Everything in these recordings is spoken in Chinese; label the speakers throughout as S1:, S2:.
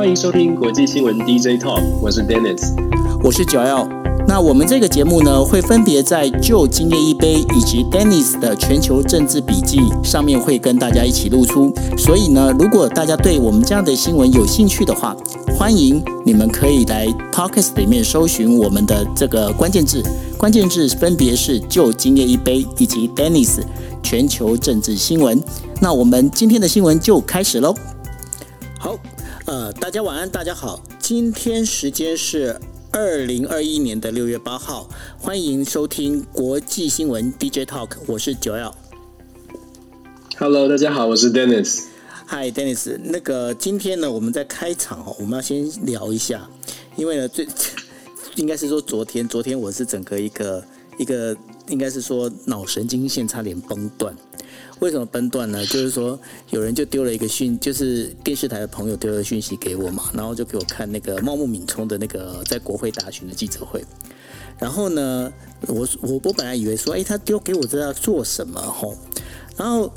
S1: 欢迎收听国际新闻 DJ Talk，我是 Dennis，
S2: 我是九 L。那我们这个节目呢，会分别在旧今夜一杯以及 Dennis 的全球政治笔记上面会跟大家一起露出。所以呢，如果大家对我们这样的新闻有兴趣的话，欢迎你们可以来 Podcast 里面搜寻我们的这个关键字，关键字分别是旧今夜一杯以及 Dennis 全球政治新闻。那我们今天的新闻就开始喽。大家晚安，大家好，今天时间是二零二一年的六月八号，欢迎收听国际新闻 DJ Talk，我是九 L。
S1: Hello，大家好，我是 Dennis。
S2: Hi，Dennis。那个今天呢，我们在开场哦，我们要先聊一下，因为呢，最应该是说昨天，昨天我是整个一个一个，应该是说脑神经线差点崩断。为什么崩断呢？就是说有人就丢了一个讯，就是电视台的朋友丢了讯息给我嘛，然后就给我看那个茂木敏充的那个在国会答询的记者会。然后呢，我我我本来以为说，哎，他丢给我这要做什么吼？然后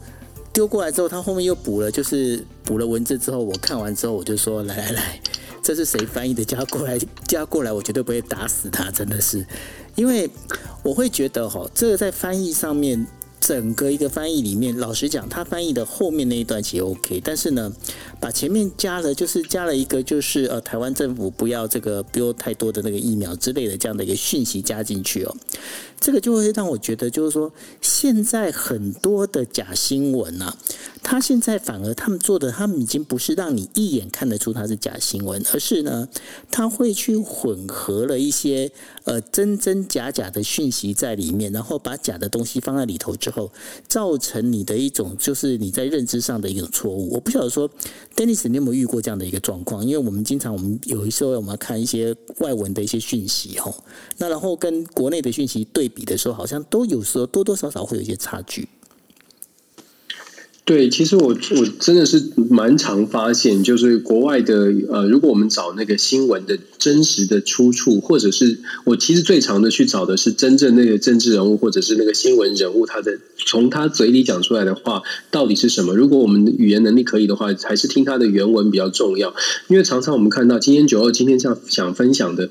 S2: 丢过来之后，他后面又补了，就是补了文字之后，我看完之后，我就说，来来来，这是谁翻译的？叫过来，叫过来，我绝对不会打死他，真的是，因为我会觉得哈，这个在翻译上面。整个一个翻译里面，老实讲，他翻译的后面那一段其实 OK，但是呢，把前面加了，就是加了一个，就是呃，台湾政府不要这个不要太多的那个疫苗之类的这样的一个讯息加进去哦，这个就会让我觉得，就是说现在很多的假新闻啊。他现在反而他们做的，他们已经不是让你一眼看得出它是假新闻，而是呢，他会去混合了一些呃真真假假的讯息在里面，然后把假的东西放在里头之后，造成你的一种就是你在认知上的一种错误。我不晓得说，Dennis，你有没有遇过这样的一个状况？因为我们经常我们有一时候我们要看一些外文的一些讯息哦，那然后跟国内的讯息对比的时候，好像都有时候多多少少会有一些差距。
S1: 对，其实我我真的是蛮常发现，就是国外的呃，如果我们找那个新闻的真实的出处，或者是我其实最常的去找的是真正那个政治人物或者是那个新闻人物他的从他嘴里讲出来的话到底是什么？如果我们的语言能力可以的话，还是听他的原文比较重要，因为常常我们看到今天九二今天想想分享的。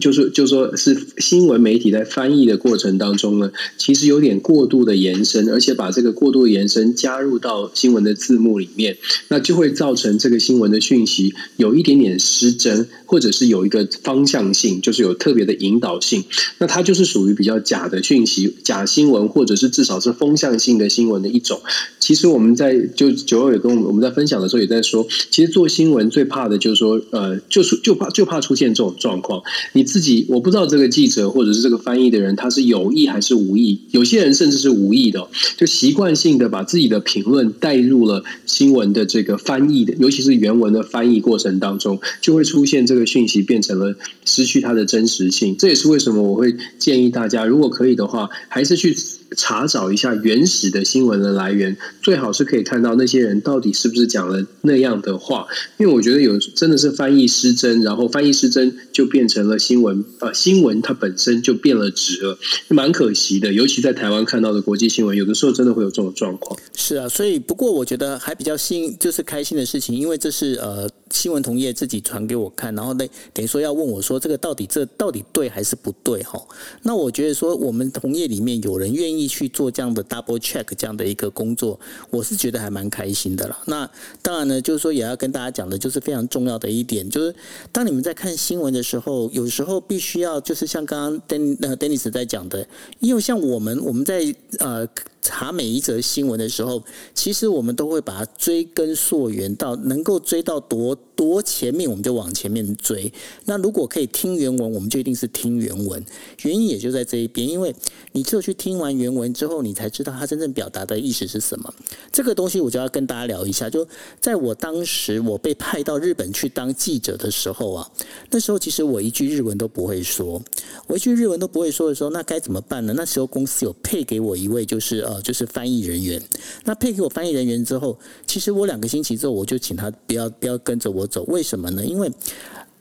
S1: 就是就说是新闻媒体在翻译的过程当中呢，其实有点过度的延伸，而且把这个过度的延伸加入到新闻的字幕里面，那就会造成这个新闻的讯息有一点点失真，或者是有一个方向性，就是有特别的引导性。那它就是属于比较假的讯息、假新闻，或者是至少是风向性的新闻的一种。其实我们在就九二也跟我们我们在分享的时候也在说，其实做新闻最怕的就是说，呃，就是就怕就怕出现这种状况。你自己我不知道这个记者或者是这个翻译的人他是有意还是无意，有些人甚至是无意的，就习惯性的把自己的评评论带入了新闻的这个翻译的，尤其是原文的翻译过程当中，就会出现这个讯息变成了失去它的真实性。这也是为什么我会建议大家，如果可以的话，还是去。查找一下原始的新闻的来源，最好是可以看到那些人到底是不是讲了那样的话。因为我觉得有真的是翻译失真，然后翻译失真就变成了新闻，呃，新闻它本身就变了质了，蛮可惜的。尤其在台湾看到的国际新闻，有的时候真的会有这种状况。
S2: 是啊，所以不过我觉得还比较幸，就是开心的事情，因为这是呃新闻同业自己传给我看，然后呢等于说要问我说这个到底这到底对还是不对哈？那我觉得说我们同业里面有人愿意。去做这样的 double check 这样的一个工作，我是觉得还蛮开心的了。那当然呢，就是说也要跟大家讲的，就是非常重要的一点，就是当你们在看新闻的时候，有时候必须要就是像刚刚 Den 呃 Dennis 在讲的，因为像我们我们在呃。查每一则新闻的时候，其实我们都会把它追根溯源到能够追到多多前面，我们就往前面追。那如果可以听原文，我们就一定是听原文。原因也就在这一边，因为你只有去听完原文之后，你才知道他真正表达的意思是什么。这个东西我就要跟大家聊一下。就在我当时我被派到日本去当记者的时候啊，那时候其实我一句日文都不会说，我一句日文都不会说的时候，那该怎么办呢？那时候公司有配给我一位，就是呃。就是翻译人员，那配给我翻译人员之后，其实我两个星期之后，我就请他不要不要跟着我走。为什么呢？因为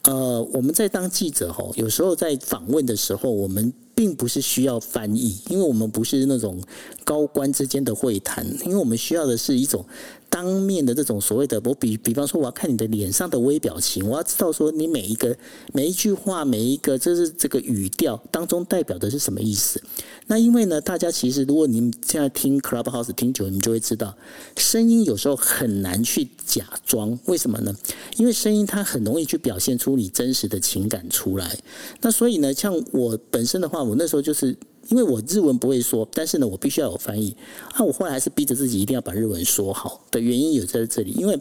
S2: 呃，我们在当记者吼，有时候在访问的时候，我们并不是需要翻译，因为我们不是那种高官之间的会谈，因为我们需要的是一种。当面的这种所谓的，我比比方说，我要看你的脸上的微表情，我要知道说你每一个每一句话，每一个就是这个语调当中代表的是什么意思。那因为呢，大家其实如果你们现在听 Clubhouse 听久，你们就会知道，声音有时候很难去假装。为什么呢？因为声音它很容易去表现出你真实的情感出来。那所以呢，像我本身的话，我那时候就是。因为我日文不会说，但是呢，我必须要有翻译。啊，我后来还是逼着自己一定要把日文说好的原因有在这里，因为。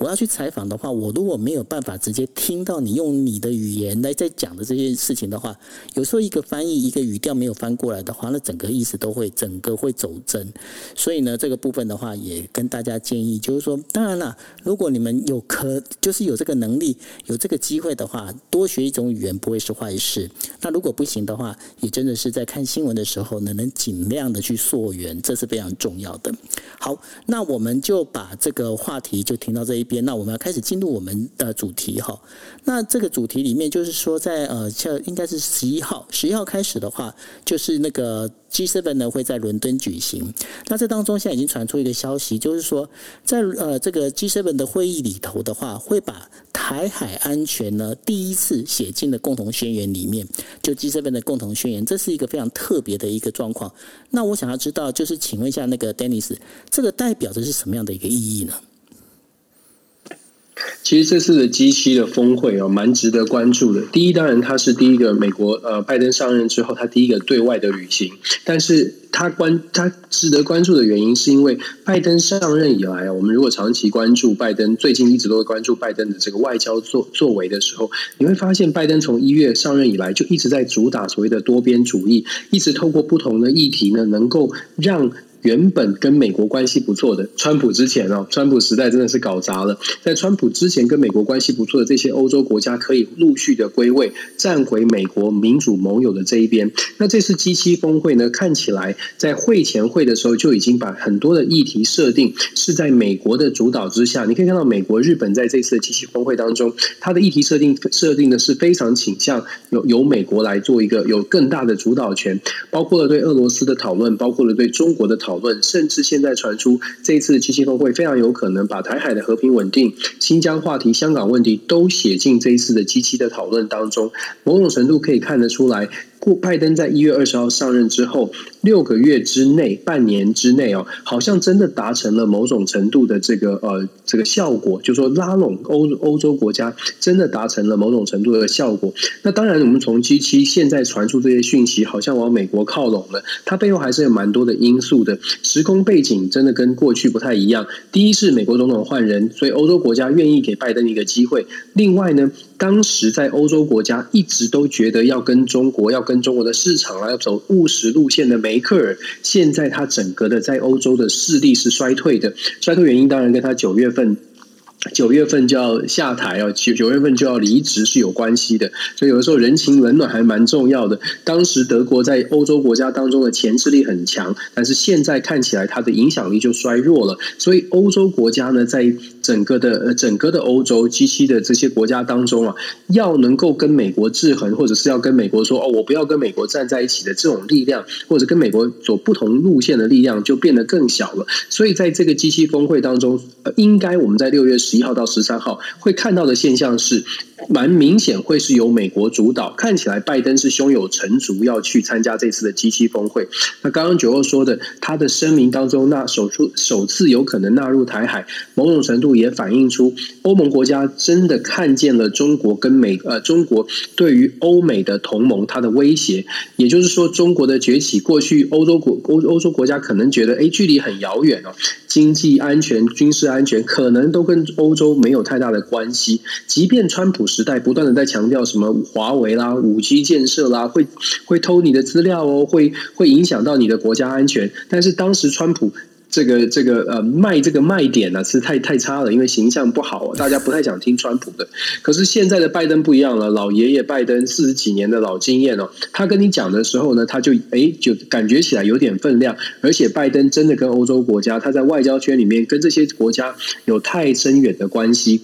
S2: 我要去采访的话，我如果没有办法直接听到你用你的语言来在讲的这些事情的话，有时候一个翻译一个语调没有翻过来的话，那整个意思都会整个会走真。所以呢，这个部分的话，也跟大家建议，就是说，当然了，如果你们有可就是有这个能力、有这个机会的话，多学一种语言不会是坏事。那如果不行的话，也真的是在看新闻的时候呢，能尽量的去溯源，这是非常重要的。好，那我们就把这个话题就停到这一。边，那我们要开始进入我们的主题哈。那这个主题里面就是说，在呃，像应该是十一号，十一号开始的话，就是那个 G7 呢会在伦敦举行。那这当中现在已经传出一个消息，就是说，在呃这个 G7 的会议里头的话，会把台海安全呢第一次写进了共同宣言里面，就 G7 的共同宣言，这是一个非常特别的一个状况。那我想要知道，就是请问一下那个 Dennis，这个代表着是什么样的一个意义呢？
S1: 其实这次的 G 七的峰会哦，蛮值得关注的。第一，当然他是第一个美国呃拜登上任之后，他第一个对外的旅行。但是他关他值得关注的原因，是因为拜登上任以来啊，我们如果长期关注拜登，最近一直都会关注拜登的这个外交作作为的时候，你会发现拜登从一月上任以来，就一直在主打所谓的多边主义，一直透过不同的议题呢，能够让。原本跟美国关系不错的，川普之前哦，川普时代真的是搞砸了。在川普之前跟美国关系不错的这些欧洲国家，可以陆续的归位，站回美国民主盟友的这一边。那这次 G 七峰会呢，看起来在会前会的时候就已经把很多的议题设定是在美国的主导之下。你可以看到，美国、日本在这次的 G 七峰会当中，它的议题设定设定的是非常倾向由由美国来做一个有更大的主导权，包括了对俄罗斯的讨论，包括了对中国的讨。讨论，甚至现在传出这一次的七七峰会非常有可能把台海的和平稳定、新疆话题、香港问题都写进这一次的七七的讨论当中，某种程度可以看得出来。故拜登在一月二十号上任之后，六个月之内、半年之内哦，好像真的达成了某种程度的这个呃这个效果，就说拉拢欧欧洲国家，真的达成了某种程度的效果。那当然，我们从 G 七现在传出这些讯息，好像往美国靠拢了，它背后还是有蛮多的因素的。时空背景真的跟过去不太一样。第一是美国总统换人，所以欧洲国家愿意给拜登一个机会。另外呢，当时在欧洲国家一直都觉得要跟中国要。跟中国的市场啊，要走务实路线的梅克尔，现在他整个的在欧洲的势力是衰退的。衰退原因当然跟他九月份。九月份就要下台哦，九九月份就要离职是有关系的，所以有的时候人情冷暖还蛮重要的。当时德国在欧洲国家当中的牵制力很强，但是现在看起来它的影响力就衰弱了。所以欧洲国家呢，在整个的呃整个的欧洲 G 七的这些国家当中啊，要能够跟美国制衡，或者是要跟美国说哦，我不要跟美国站在一起的这种力量，或者跟美国走不同路线的力量，就变得更小了。所以在这个 G 七峰会当中，应该我们在六月十。一号到十三号会看到的现象是。蛮明显会是由美国主导，看起来拜登是胸有成竹要去参加这次的 G 七峰会。那刚刚九欧说的，他的声明当中，那首出首次有可能纳入台海，某种程度也也反映出欧盟国家真的看见了中国跟美呃中国对于欧美的同盟它的威胁。也就是说，中国的崛起，过去欧洲国欧欧洲国家可能觉得，哎，距离很遥远哦，经济安全、军事安全可能都跟欧洲没有太大的关系。即便川普。时代不断的在强调什么华为啦、五 G 建设啦，会会偷你的资料哦，会会影响到你的国家安全。但是当时川普这个这个呃卖这个卖点呢是太太差了，因为形象不好，大家不太想听川普的。可是现在的拜登不一样了，老爷爷拜登四十几年的老经验哦，他跟你讲的时候呢，他就哎就感觉起来有点分量。而且拜登真的跟欧洲国家，他在外交圈里面跟这些国家有太深远的关系。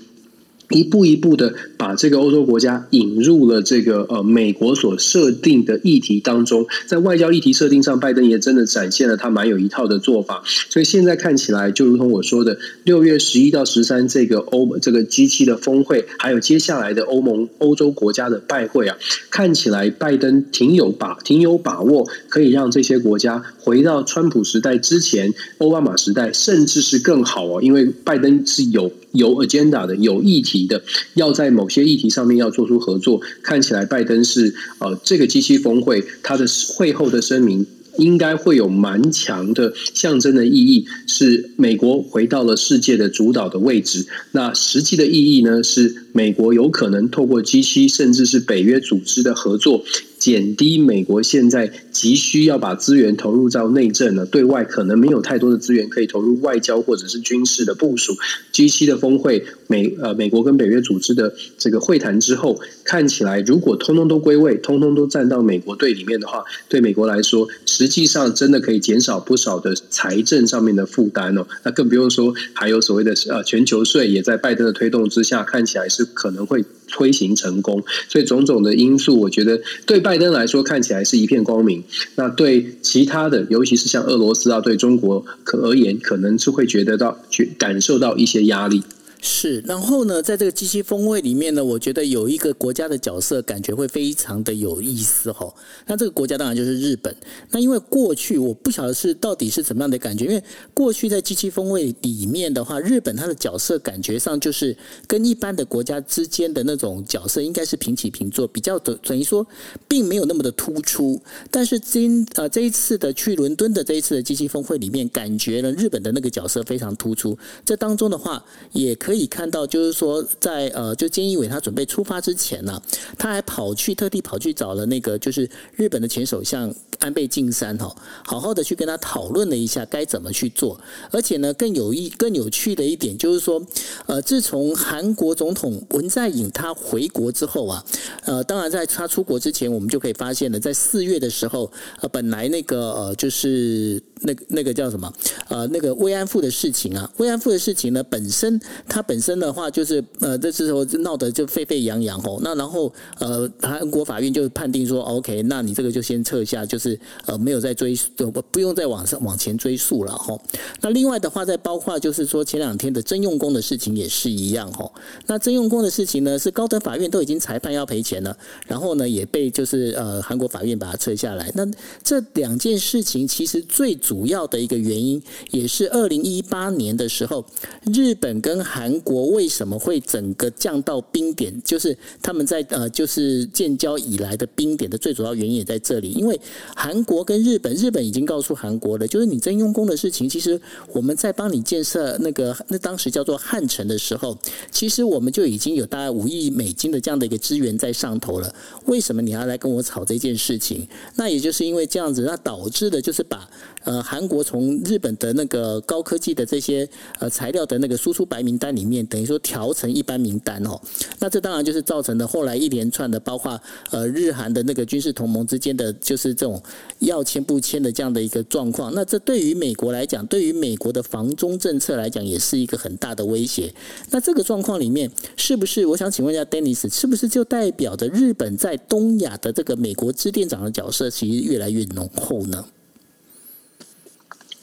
S1: 一步一步的把这个欧洲国家引入了这个呃美国所设定的议题当中，在外交议题设定上，拜登也真的展现了他蛮有一套的做法。所以现在看起来，就如同我说的，六月十一到十三这个欧这个 G 七的峰会，还有接下来的欧盟欧洲国家的拜会啊，看起来拜登挺有把挺有把握，可以让这些国家回到川普时代之前、奥巴马时代，甚至是更好哦，因为拜登是有。有 agenda 的、有议题的，要在某些议题上面要做出合作。看起来拜登是呃，这个 G 七峰会他的会后的声明应该会有蛮强的象征的意义，是美国回到了世界的主导的位置。那实际的意义呢，是美国有可能透过 G 七甚至是北约组织的合作。减低美国现在急需要把资源投入到内政了，对外可能没有太多的资源可以投入外交或者是军事的部署。G 七的峰会，美呃美国跟北约组织的这个会谈之后，看起来如果通通都归位，通通都站到美国队里面的话，对美国来说，实际上真的可以减少不少的财政上面的负担哦。那更不用说还有所谓的呃全球税，也在拜登的推动之下，看起来是可能会推行成功。所以种种的因素，我觉得对。拜登来说看起来是一片光明，那对其他的，尤其是像俄罗斯啊，对中国可而言，可能是会觉得到、觉感受到一些压力。
S2: 是，然后呢，在这个机器峰会里面呢，我觉得有一个国家的角色感觉会非常的有意思哈。那这个国家当然就是日本。那因为过去我不晓得是到底是怎么样的感觉，因为过去在机器峰会里面的话，日本它的角色感觉上就是跟一般的国家之间的那种角色应该是平起平坐，比较等等于说并没有那么的突出。但是今呃这一次的去伦敦的这一次的机器峰会里面，感觉呢日本的那个角色非常突出。这当中的话也。可以看到，就是说，在呃，就菅义伟他准备出发之前呢，他还跑去特地跑去找了那个就是日本的前首相安倍晋三哈，好好的去跟他讨论了一下该怎么去做。而且呢，更有意、更有趣的一点就是说，呃，自从韩国总统文在寅他回国之后啊，呃，当然在他出国之前，我们就可以发现了，在四月的时候，呃，本来那个呃，就是那那个叫什么呃，那个慰安妇的事情啊，慰安妇的事情呢，本身。它本身的话就是呃，这时候闹得就沸沸扬扬哦。那然后呃，韩国法院就判定说，OK，那你这个就先撤下，就是呃，没有再追不不用再往上往前追溯了哈。那另外的话，再包括就是说前两天的征用工的事情也是一样哈。那征用工的事情呢，是高等法院都已经裁判要赔钱了，然后呢也被就是呃韩国法院把它撤下来。那这两件事情其实最主要的一个原因，也是二零一八年的时候，日本跟韩韩国为什么会整个降到冰点？就是他们在呃，就是建交以来的冰点的最主要原因也在这里。因为韩国跟日本，日本已经告诉韩国了，就是你征用工的事情，其实我们在帮你建设那个那当时叫做汉城的时候，其实我们就已经有大概五亿美金的这样的一个资源在上头了。为什么你要来跟我吵这件事情？那也就是因为这样子，那导致的就是把呃韩国从日本的那个高科技的这些呃材料的那个输出白名单。里面等于说调成一般名单哦，那这当然就是造成的后来一连串的，包括呃日韩的那个军事同盟之间的，就是这种要签不签的这样的一个状况。那这对于美国来讲，对于美国的防中政策来讲，也是一个很大的威胁。那这个状况里面，是不是我想请问一下 Dennis，是不是就代表着日本在东亚的这个美国支店长的角色其实越来越浓厚呢？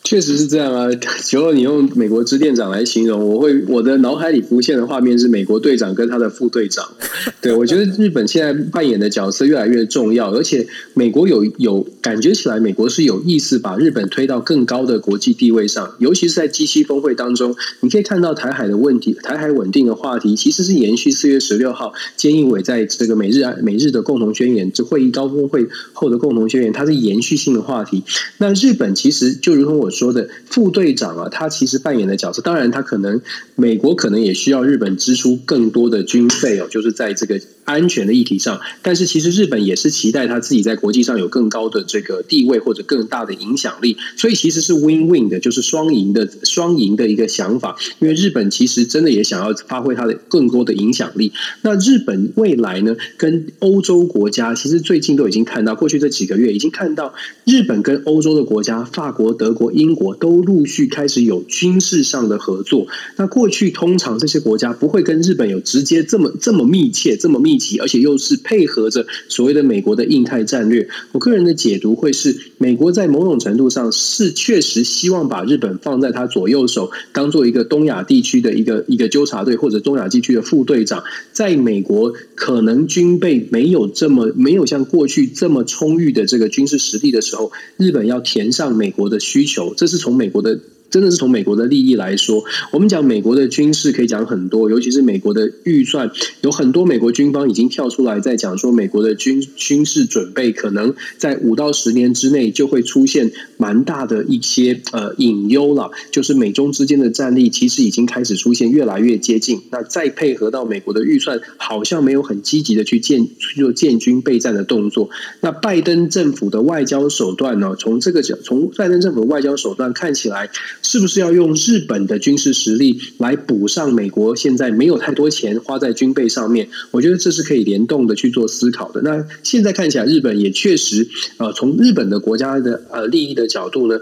S1: 确实是这样啊！如果你用美国支店长来形容，我会我的脑海里浮现的画面是美国队长跟他的副队长。对我觉得日本现在扮演的角色越来越重要，而且美国有有感觉起来，美国是有意思把日本推到更高的国际地位上，尤其是在 G 七峰会当中，你可以看到台海的问题、台海稳定的话题，其实是延续四月十六号菅义伟在这个美日美日的共同宣言，这会议高峰会后的共同宣言，它是延续性的话题。那日本其实就如同我。说的副队长啊，他其实扮演的角色，当然他可能美国可能也需要日本支出更多的军费哦，就是在这个。安全的议题上，但是其实日本也是期待他自己在国际上有更高的这个地位或者更大的影响力，所以其实是 win win 的，就是双赢的双赢的一个想法。因为日本其实真的也想要发挥它的更多的影响力。那日本未来呢，跟欧洲国家其实最近都已经看到，过去这几个月已经看到日本跟欧洲的国家，法国、德国、英英国都陆续开始有军事上的合作。那过去通常这些国家不会跟日本有直接这么这么密切、这么密集，而且又是配合着所谓的美国的印太战略。我个人的解读会是，美国在某种程度上是确实希望把日本放在他左右手，当做一个东亚地区的一个一个纠察队或者东亚地区的副队长。在美国可能军备没有这么没有像过去这么充裕的这个军事实力的时候，日本要填上美国的需求，这是从美国的。真的是从美国的利益来说，我们讲美国的军事可以讲很多，尤其是美国的预算，有很多美国军方已经跳出来在讲说，美国的军军事准备可能在五到十年之内就会出现蛮大的一些呃隐忧了，就是美中之间的战力其实已经开始出现越来越接近，那再配合到美国的预算好像没有很积极的去建去做建军备战的动作，那拜登政府的外交手段呢？从这个角，从拜登政府的外交手段看起来。是不是要用日本的军事实力来补上美国现在没有太多钱花在军备上面？我觉得这是可以联动的去做思考的。那现在看起来，日本也确实，呃，从日本的国家的呃利益的角度呢，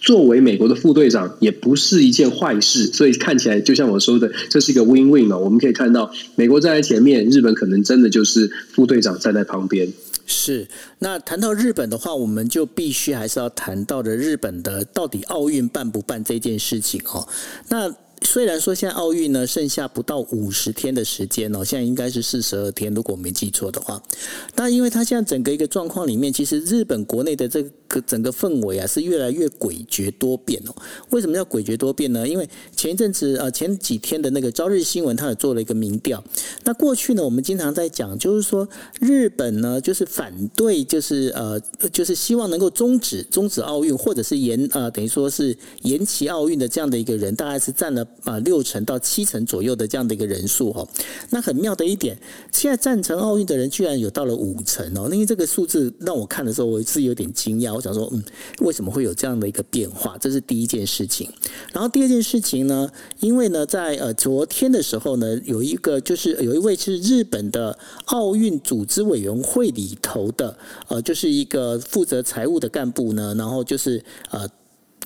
S1: 作为美国的副队长也不是一件坏事。所以看起来，就像我说的，这是一个 win win 嘛。我们可以看到，美国站在前面，日本可能真的就是副队长站在旁边。
S2: 是，那谈到日本的话，我们就必须还是要谈到的日本的到底奥运办不办这件事情哦。那虽然说现在奥运呢剩下不到五十天的时间哦，现在应该是四十二天，如果我没记错的话。但因为它现在整个一个状况里面，其实日本国内的这整个氛围啊是越来越诡谲多变哦。为什么要诡谲多变呢？因为前一阵子呃前几天的那个朝日新闻，它也做了一个民调。那过去呢，我们经常在讲，就是说日本呢就是反对，就是呃就是希望能够终止终止奥运，或者是延呃等于说是延期奥运的这样的一个人，大概是占了。啊，六成到七成左右的这样的一个人数哦，那很妙的一点，现在赞成奥运的人居然有到了五成哦，因为这个数字让我看的时候，我是有点惊讶。我想说，嗯，为什么会有这样的一个变化？这是第一件事情。然后第二件事情呢，因为呢，在呃昨天的时候呢，有一个就是有一位是日本的奥运组织委员会里头的呃，就是一个负责财务的干部呢，然后就是呃。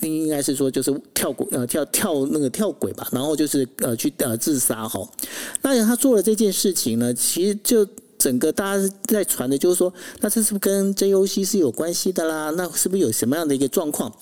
S2: 应该是说，就是跳轨呃跳跳那个跳轨吧，然后就是呃去呃自杀哈。那他做了这件事情呢，其实就。整个大家在传的，就是说，那这是不是跟 JOC 是有关系的啦？那是不是有什么样的一个状况？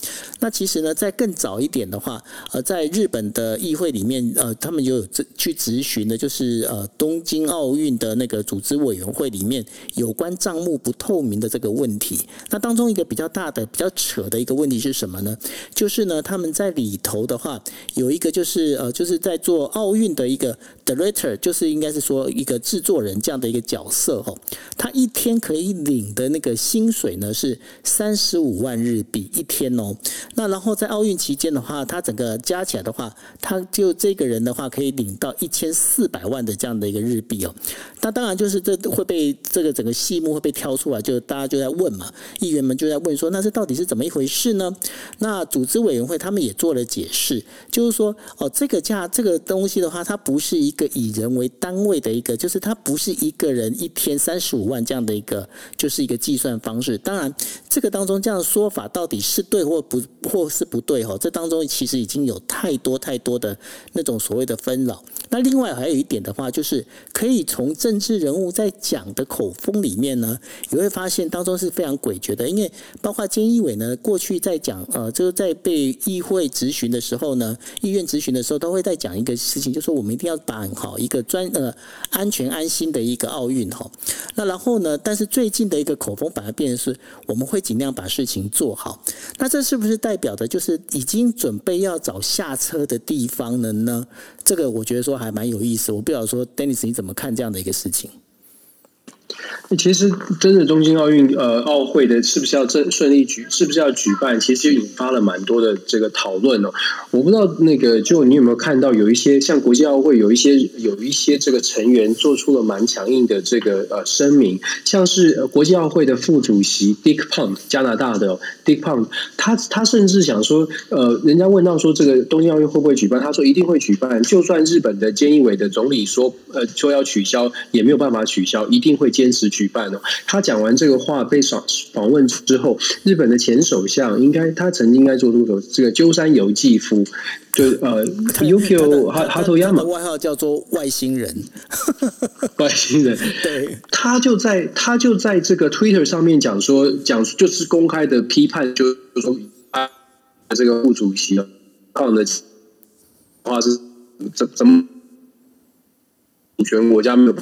S2: 那其实呢，在更早一点的话，呃，在日本的议会里面，呃，他们有去咨询的，就是呃，东京奥运的那个组织委员会里面有关账目不透明的这个问题。那当中一个比较大的、比较扯的一个问题是什么呢？就是呢，他们在里头的话，有一个就是呃，就是在做奥运的一个 director，就是应该是说一个制作人这样的一个角。色哦，他一天可以领的那个薪水呢是三十五万日币一天哦。那然后在奥运期间的话，他整个加起来的话，他就这个人的话可以领到一千四百万的这样的一个日币哦。那当然就是这会被这个整个戏目会被挑出来，就大家就在问嘛，议员们就在问说，那这到底是怎么一回事呢？那组织委员会他们也做了解释，就是说哦，这个价这个东西的话，它不是一个以人为单位的一个，就是它不是一个人。一天三十五万这样的一个，就是一个计算方式。当然，这个当中这样的说法到底是对或不，或是不对哈？这当中其实已经有太多太多的那种所谓的纷扰。那另外还有一点的话，就是可以从政治人物在讲的口风里面呢，你会发现当中是非常诡谲的。因为包括菅义伟呢，过去在讲呃，就是在被议会质询的时候呢，议院质询的时候，都会在讲一个事情，就说我们一定要办好一个专呃安全安心的一个奥运。哈，那然后呢？但是最近的一个口风反而变成是，我们会尽量把事情做好。那这是不是代表的，就是已经准备要找下车的地方了呢？这个我觉得说还蛮有意思。我不晓得说，Dennis 你怎么看这样的一个事情？
S1: 其实，真的东京奥运呃奥会的是不是要正顺利举，是不是要举办，其实引发了蛮多的这个讨论哦。我不知道那个就你有没有看到，有一些像国际奥会有一些有一些这个成员做出了蛮强硬的这个呃声明，像是国际奥会的副主席 Dick Pound 加拿大的 Dick Pound，他他甚至想说，呃，人家问到说这个东京奥运会不会举办，他说一定会举办，就算日本的菅义伟的总理说呃说要取消，也没有办法取消，一定会接持举办哦。他讲完这个话被访访问之后，日本的前首相应该他曾经应该做出这个鸠山由纪夫，就呃 Yukio 哈哈头亚马
S2: 外号叫做外星人，
S1: 外星人，
S2: 对，
S1: 他就在他就在这个 Twitter 上面讲说讲就是公开的批判，就说啊这个副主席啊，的话是怎怎么主权国家没有。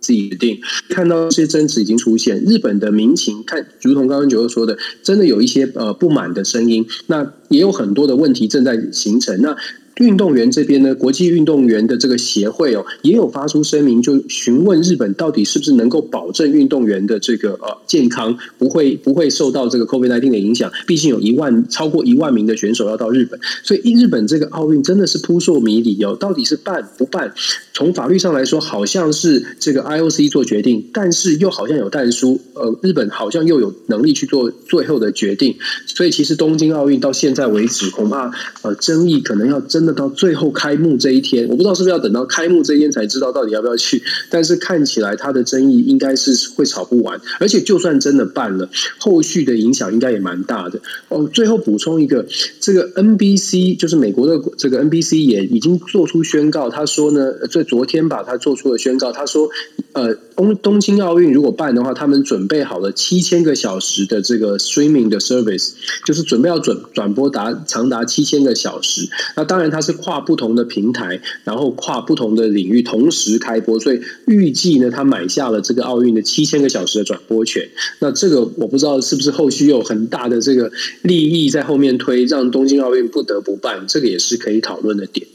S1: 自己决定，看到这些争执已经出现，日本的民情看，如同刚刚九哥说的，真的有一些呃不满的声音，那也有很多的问题正在形成。那运动员这边呢，国际运动员的这个协会哦，也有发出声明，就询问日本到底是不是能够保证运动员的这个呃健康不会不会受到这个 COVID nineteen 的影响。毕竟有一万超过一万名的选手要到日本，所以日本这个奥运真的是扑朔迷离哦，到底是办不办？从法律上来说，好像是这个 IOC 做决定，但是又好像有但书，呃，日本好像又有能力去做最后的决定。所以其实东京奥运到现在为止，恐怕呃争议可能要真。到最后开幕这一天，我不知道是不是要等到开幕这一天才知道到底要不要去。但是看起来他的争议应该是会吵不完，而且就算真的办了，后续的影响应该也蛮大的。哦，最后补充一个，这个 NBC 就是美国的这个 NBC 也已经做出宣告，他说呢，在昨天吧，他做出了宣告，他说，呃，东东京奥运如果办的话，他们准备好了七千个小时的这个 streaming 的 service，就是准备要转转播达长达七千个小时。那当然他。它是跨不同的平台，然后跨不同的领域同时开播，所以预计呢，他买下了这个奥运的七千个小时的转播权。那这个我不知道是不是后续有很大的这个利益在后面推，让东京奥运不得不办，这个也是可以讨论的点。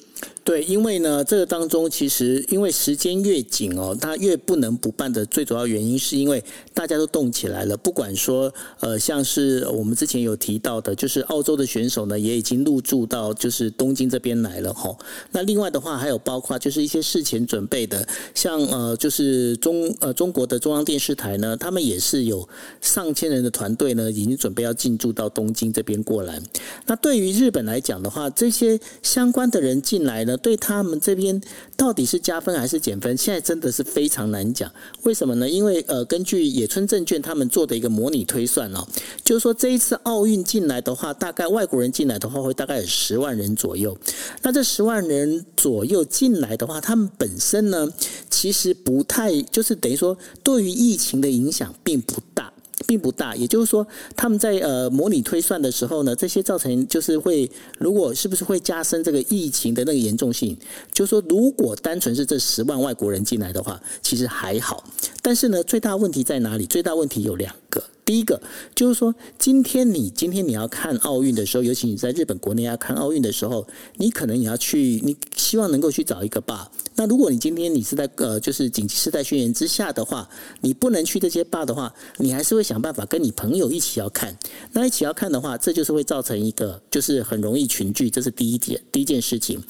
S2: 对，因为呢，这个当中其实因为时间越紧哦，它越不能不办的最主要原因，是因为大家都动起来了。不管说呃，像是我们之前有提到的，就是澳洲的选手呢，也已经入驻到就是东京这边来了哈。那另外的话，还有包括就是一些事前准备的，像呃，就是中呃中国的中央电视台呢，他们也是有上千人的团队呢，已经准备要进驻到东京这边过来。那对于日本来讲的话，这些相关的人进来呢？对他们这边到底是加分还是减分？现在真的是非常难讲。为什么呢？因为呃，根据野村证券他们做的一个模拟推算哦，就是说这一次奥运进来的话，大概外国人进来的话会大概有十万人左右。那这十万人左右进来的话，他们本身呢，其实不太就是等于说对于疫情的影响并不大。并不大，也就是说，他们在呃模拟推算的时候呢，这些造成就是会，如果是不是会加深这个疫情的那个严重性？就是说，如果单纯是这十万外国人进来的话，其实还好。但是呢，最大问题在哪里？最大问题有两个。第一个就是说，今天你今天你要看奥运的时候，尤其你在日本国内要看奥运的时候，你可能你要去，你希望能够去找一个坝。那如果你今天你是在呃，就是紧急事态宣言之下的话，你不能去这些坝的话，你还是会想办法跟你朋友一起要看。那一起要看的话，这就是会造成一个就是很容易群聚，这是第一点第一件事情。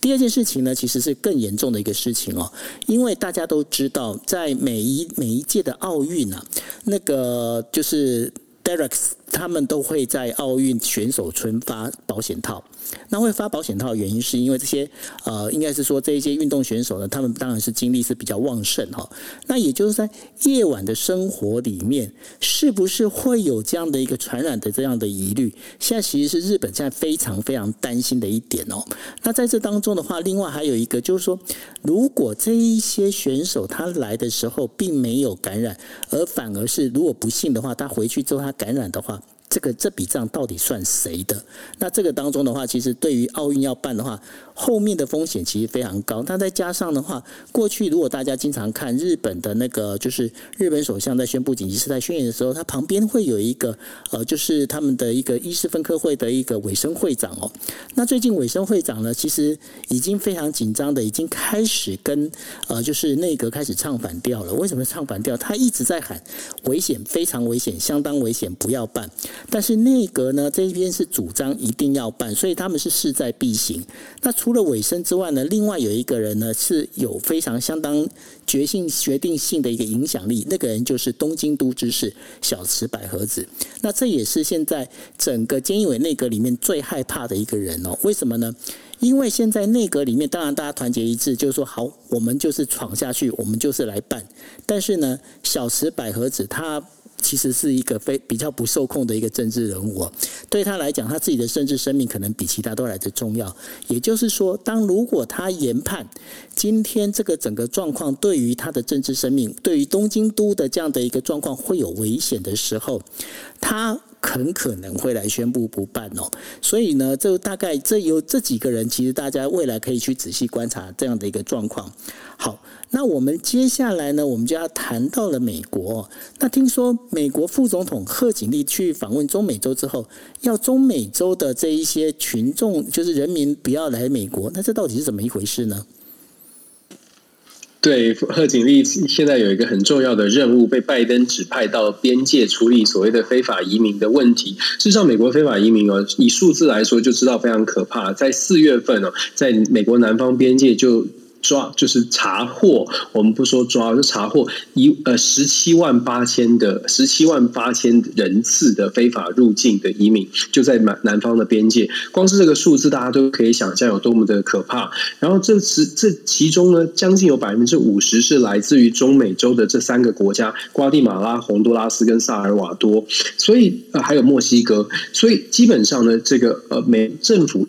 S2: 第二件事情呢，其实是更严重的一个事情哦，因为大家都知道，在每一每一届的奥运啊，那个就是 Derek 他们都会在奥运选手村发保险套。那会发保险套的原因，是因为这些呃，应该是说这一些运动选手呢，他们当然是精力是比较旺盛哈。那也就是在夜晚的生活里面，是不是会有这样的一个传染的这样的疑虑？现在其实是日本现在非常非常担心的一点哦。那在这当中的话，另外还有一个就是说，如果这一些选手他来的时候并没有感染，而反而是如果不幸的话，他回去之后他感染的话。这个这笔账到底算谁的？那这个当中的话，其实对于奥运要办的话，后面的风险其实非常高。那再加上的话，过去如果大家经常看日本的那个，就是日本首相在宣布紧急事态宣言的时候，他旁边会有一个呃，就是他们的一个医师分科会的一个委生会长哦。那最近委生会长呢，其实已经非常紧张的，已经开始跟呃，就是内阁开始唱反调了。为什么唱反调？他一直在喊危险，非常危险，相当危险，不要办。但是内阁呢这一边是主张一定要办，所以他们是势在必行。那除了尾声之外呢，另外有一个人呢是有非常相当决心决定性的一个影响力，那个人就是东京都知事小池百合子。那这也是现在整个菅义伟内阁里面最害怕的一个人哦。为什么呢？因为现在内阁里面，当然大家团结一致，就是说好，我们就是闯下去，我们就是来办。但是呢，小池百合子她其实是一个非比较不受控的一个政治人物，对他来讲，他自己的政治生命可能比其他都来得重要。也就是说，当如果他研判今天这个整个状况对于他的政治生命，对于东京都的这样的一个状况会有危险的时候，他。很可能会来宣布不办哦，所以呢，这大概这有这几个人，其实大家未来可以去仔细观察这样的一个状况。好，那我们接下来呢，我们就要谈到了美国。那听说美国副总统贺锦丽去访问中美洲之后，要中美洲的这一些群众，就是人民不要来美国，那这到底是怎么一回事呢？
S1: 对，贺锦丽现在有一个很重要的任务，被拜登指派到边界处理所谓的非法移民的问题。事实上，美国非法移民哦，以数字来说就知道非常可怕。在四月份哦，在美国南方边界就。抓就是查获，我们不说抓，就查获一呃十七万八千的十七万八千人次的非法入境的移民，就在南南方的边界。光是这个数字，大家都可以想象有多么的可怕。然后这次这其中呢，将近有百分之五十是来自于中美洲的这三个国家：瓜地马拉、洪都拉斯跟萨尔瓦多。所以呃还有墨西哥。所以基本上呢，这个呃美政府。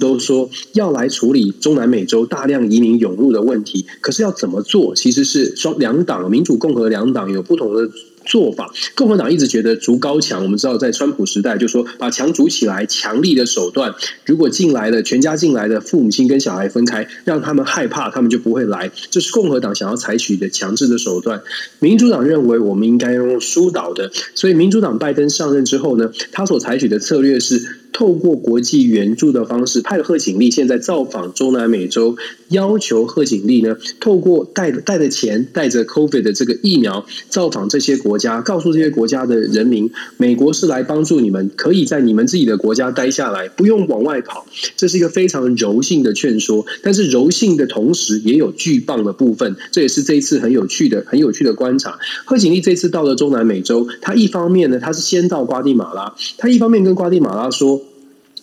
S1: 都说要来处理中南美洲大量移民涌入的问题，可是要怎么做？其实是双两党民主共和两党有不同的。做法，共和党一直觉得筑高墙。我们知道，在川普时代，就说把墙筑起来，强力的手段。如果进来的全家进来的父母亲跟小孩分开，让他们害怕，他们就不会来。这是共和党想要采取的强制的手段。民主党认为我们应该用疏导的。所以，民主党拜登上任之后呢，他所采取的策略是透过国际援助的方式，派贺锦丽现在造访中南美洲，要求贺锦丽呢，透过带带的钱，带着 COVID 的这个疫苗，造访这些。国家告诉这些国家的人民，美国是来帮助你们，可以在你们自己的国家待下来，不用往外跑。这是一个非常柔性的劝说，但是柔性的同时也有巨棒的部分，这也是这一次很有趣的、很有趣的观察。贺锦丽这次到了中南美洲，他一方面呢，他是先到瓜地马拉，他一方面跟瓜地马拉说。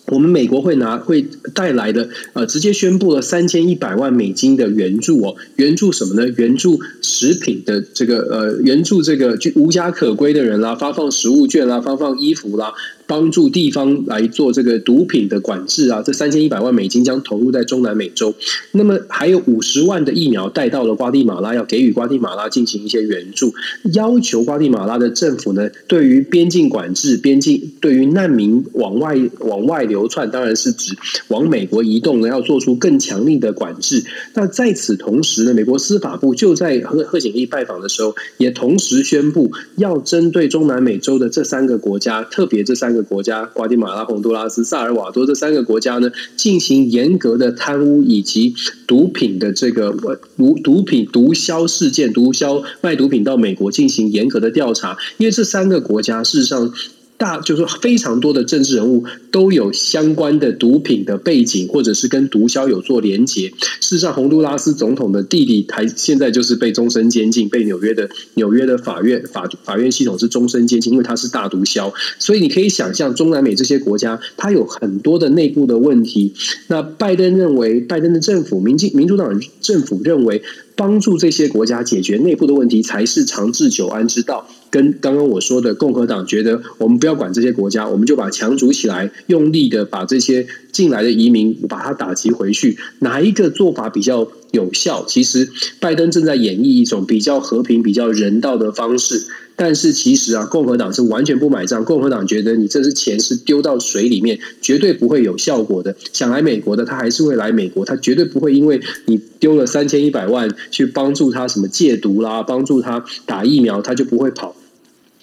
S1: 我们美国会拿会带来的呃，直接宣布了三千一百万美金的援助哦，援助什么呢？援助食品的这个呃，援助这个就无家可归的人啦，发放食物券啦，发放衣服啦。帮助地方来做这个毒品的管制啊，这三千一百万美金将投入在中南美洲。那么还有五十万的疫苗带到了瓜地马拉，要给予瓜地马拉进行一些援助，要求瓜地马拉的政府呢，对于边境管制、边境对于难民往外往外流窜，当然是指往美国移动呢，要做出更强力的管制。那在此同时呢，美国司法部就在贺贺锦丽拜访的时候，也同时宣布要针对中南美洲的这三个国家，特别这三个。国家瓜地马拉、洪都拉斯、萨尔瓦多这三个国家呢，进行严格的贪污以及毒品的这个毒毒品毒枭事件，毒枭卖毒品到美国进行严格的调查，因为这三个国家事实上。大就是非常多的政治人物都有相关的毒品的背景，或者是跟毒枭有做连结。事实上，洪都拉斯总统的弟弟还现在就是被终身监禁，被纽约的纽约的法院法法院系统是终身监禁，因为他是大毒枭。所以你可以想象，中南美这些国家，它有很多的内部的问题。那拜登认为，拜登的政府民进民主党政府认为。帮助这些国家解决内部的问题，才是长治久安之道。跟刚刚我说的，共和党觉得我们不要管这些国家，我们就把墙筑起来，用力的把这些进来的移民把它打击回去。哪一个做法比较有效？其实拜登正在演绎一种比较和平、比较人道的方式。但是其实啊，共和党是完全不买账。共和党觉得你这是钱是丢到水里面，绝对不会有效果的。想来美国的，他还是会来美国，他绝对不会因为你丢了三千一百万去帮助他什么戒毒啦，帮助他打疫苗，他就不会跑。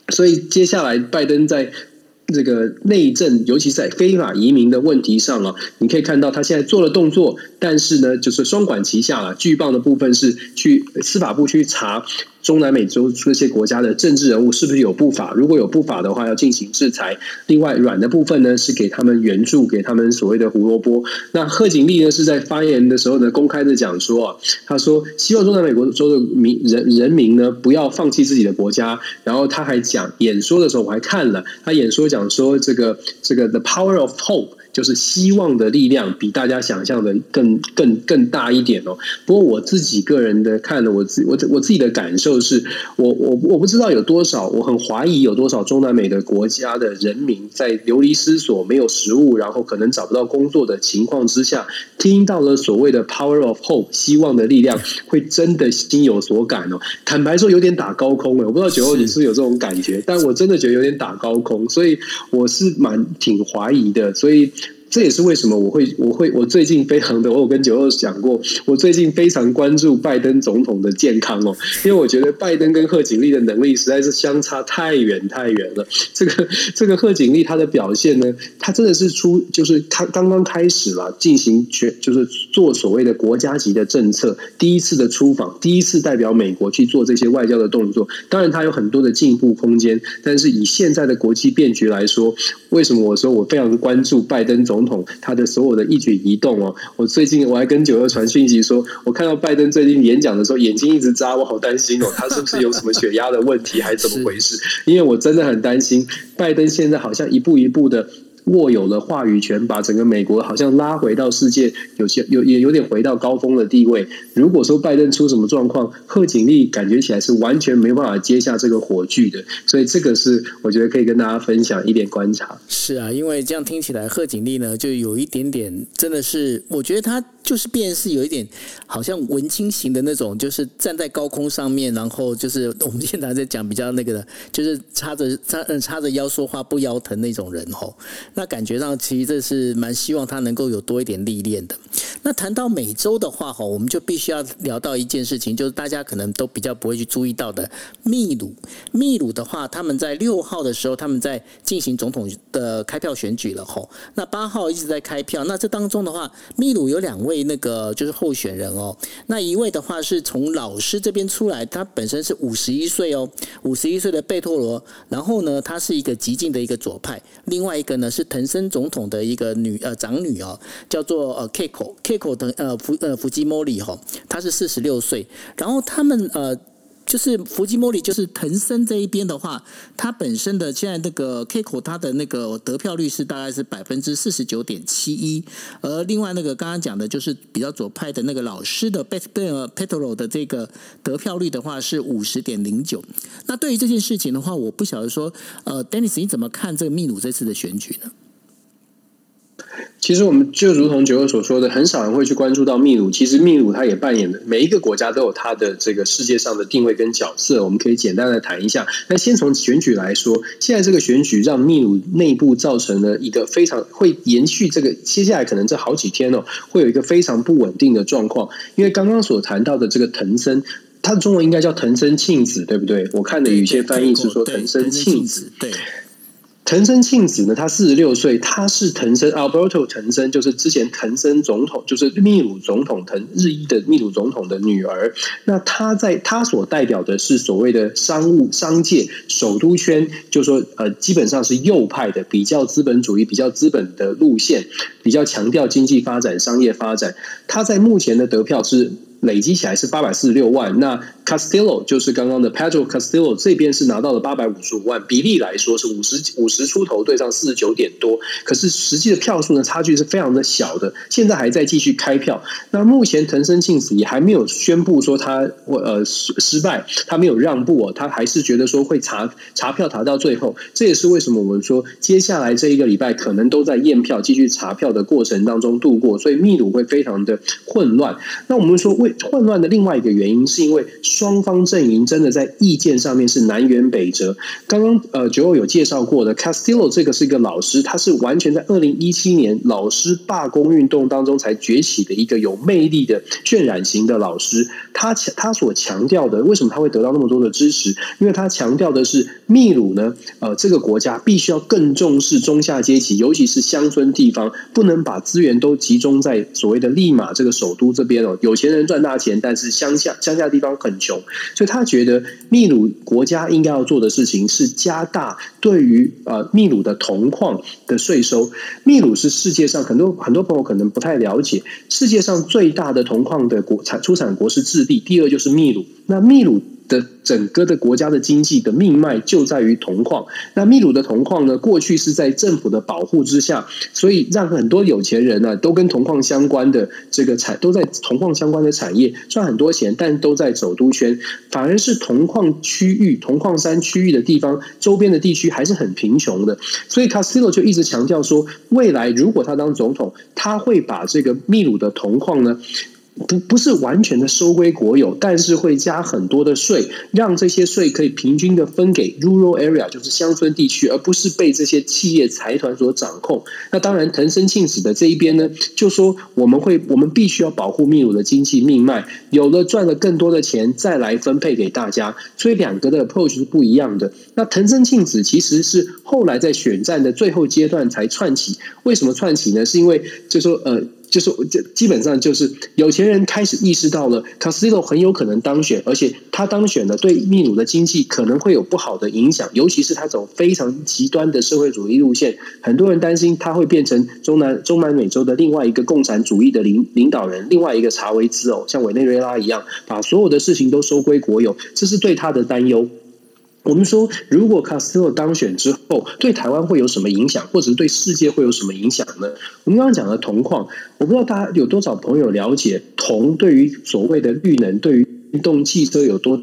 S1: 所以接下来拜登在。这个内政，尤其在非法移民的问题上啊，你可以看到他现在做了动作，但是呢，就是双管齐下了。巨棒的部分是去司法部去查。中南美洲这些国家的政治人物是不是有不法？如果有不法的话，要进行制裁。另外，软的部分呢是给他们援助，给他们所谓的胡萝卜。那贺锦丽呢是在发言的时候呢，公开的讲说啊，他说希望中南美国州的民人人民呢不要放弃自己的国家。然后他还讲演说的时候，我还看了他演说讲说这个这个 the power of hope。就是希望的力量比大家想象的更更更大一点哦。不过我自己个人的看的，我自我我自己的感受是，我我我不知道有多少，我很怀疑有多少中南美的国家的人民在流离失所、没有食物，然后可能找不到工作的情况之下，听到了所谓的 “power of hope” 希望的力量，会真的心有所感哦。坦白说，有点打高空了。我不知道九欧你是不是有这种感觉，但我真的觉得有点打高空，所以我是蛮挺怀疑的，所以。这也是为什么我会我会我最近非常的，我有跟九二讲过，我最近非常关注拜登总统的健康哦，因为我觉得拜登跟贺锦丽的能力实在是相差太远太远了。这个这个贺锦丽她的表现呢，她真的是出就是她刚刚开始了进行全就是做所谓的国家级的政策，第一次的出访，第一次代表美国去做这些外交的动作。当然，她有很多的进步空间，但是以现在的国际变局来说，为什么我说我非常关注拜登总？统他的所有的一举一动哦，我最近我还跟九二传讯息说，我看到拜登最近演讲的时候眼睛一直眨，我好担心哦，他是不是有什么血压的问题，还是怎么回事？因为我真的很担心，拜登现在好像一步一步的。握有了话语权，把整个美国好像拉回到世界有些有也有点回到高峰的地位。如果说拜登出什么状况，贺锦丽感觉起来是完全没办法接下这个火炬的。所以这个是我觉得可以跟大家分享一点观察。
S2: 是啊，因为这样听起来，贺锦丽呢就有一点点，真的是我觉得他就是便是有一点好像文青型的那种，就是站在高空上面，然后就是我们现在在讲比较那个的，就是插着插嗯插着腰说话不腰疼那种人吼。那感觉上，其实这是蛮希望他能够有多一点历练的。那谈到美洲的话，吼，我们就必须要聊到一件事情，就是大家可能都比较不会去注意到的，秘鲁。秘鲁的话，他们在六号的时候，他们在进行总统的开票选举了，吼。那八号一直在开票。那这当中的话，秘鲁有两位被那个就是候选人哦。那一位的话是从老师这边出来，他本身是五十一岁哦，五十一岁的贝托罗。然后呢，他是一个极进的一个左派。另外一个呢是。藤森总统的一个女呃长女哦，叫做呃 Kiko Kiko 的呃福呃福基莫里哈，她是四十六岁，然后他们呃。就是伏基莫里，就是藤森这一边的话，他本身的现在那个 K 口，他的那个得票率是大概是百分之四十九点七一，而另外那个刚刚讲的就是比较左派的那个老师的 Bet Petro 的这个得票率的话是五十点零九。那对于这件事情的话，我不晓得说，呃，Dennis 你怎么看这个秘鲁这次的选举呢？
S1: 其实我们就如同九二所说的，很少人会去关注到秘鲁。其实秘鲁它也扮演的每一个国家都有它的这个世界上的定位跟角色。我们可以简单的谈一下。那先从选举来说，现在这个选举让秘鲁内部造成了一个非常会延续这个接下来可能这好几天哦，会有一个非常不稳定的状况。因为刚刚所谈到的这个藤森，它的中文应该叫藤森庆子，对不对？我看的有些翻译是说藤森庆子，
S2: 对。
S1: 藤森庆子呢？他四十六岁，他是藤森 Alberto 藤森，就是之前藤森总统，就是秘鲁总统藤日裔的秘鲁总统的女儿。那他在他所代表的是所谓的商务商界首都圈，就说呃，基本上是右派的，比较资本主义、比较资本的路线，比较强调经济发展、商业发展。他在目前的得票是。累积起来是八百四十六万，那 Castillo 就是刚刚的 Pedro Castillo 这边是拿到了八百五十五万，比例来说是五十五十出头对上四十九点多，可是实际的票数呢差距是非常的小的，现在还在继续开票。那目前藤森庆子也还没有宣布说他会呃失失败，他没有让步哦，他还是觉得说会查查票查到最后，这也是为什么我们说接下来这一个礼拜可能都在验票、继续查票的过程当中度过，所以秘鲁会非常的混乱。那我们说为为混乱的另外一个原因，是因为双方阵营真的在意见上面是南辕北辙。刚刚呃九友有介绍过的 Castillo 这个是一个老师，他是完全在二零一七年老师罢工运动当中才崛起的一个有魅力的渲染型的老师。他强他所强调的，为什么他会得到那么多的支持？因为他强调的是秘鲁呢，呃，这个国家必须要更重视中下阶级，尤其是乡村地方，不能把资源都集中在所谓的利马这个首都这边哦。有钱人赚赚大钱，但是乡下乡下地方很穷，所以他觉得秘鲁国家应该要做的事情是加大对于呃秘鲁的铜矿的税收。秘鲁是世界上很多很多朋友可能不太了解，世界上最大的铜矿的国产出产国是智利，第二就是秘鲁。那秘鲁。的整个的国家的经济的命脉就在于铜矿。那秘鲁的铜矿呢，过去是在政府的保护之下，所以让很多有钱人呢，都跟铜矿相关的这个产都在铜矿相关的产业赚很多钱，但都在首都圈，反而是铜矿区域、铜矿山区域的地方周边的地区还是很贫穷的。所以 c a s i l o 就一直强调说，未来如果他当总统，他会把这个秘鲁的铜矿呢。不不是完全的收归国有，但是会加很多的税，让这些税可以平均的分给 rural area，就是乡村地区，而不是被这些企业财团所掌控。那当然，藤森庆子的这一边呢，就说我们会，我们必须要保护秘鲁的经济命脉，有了赚了更多的钱，再来分配给大家。所以两个的 approach 是不一样的。那藤森庆子其实是后来在选战的最后阶段才串起，为什么串起呢？是因为就说呃。就是这基本上就是有钱人开始意识到了卡斯蒂洛很有可能当选，而且他当选了对秘鲁的经济可能会有不好的影响，尤其是他走非常极端的社会主义路线，很多人担心他会变成中南中南美洲的另外一个共产主义的领领导人，另外一个查韦兹哦，像委内瑞拉一样，把所有的事情都收归国有，这是对他的担忧。我们说，如果卡斯特罗当选之后，对台湾会有什么影响，或者是对世界会有什么影响呢？我们刚刚讲的铜矿，我不知道大家有多少朋友了解铜对于所谓的绿能、对于电动汽车有多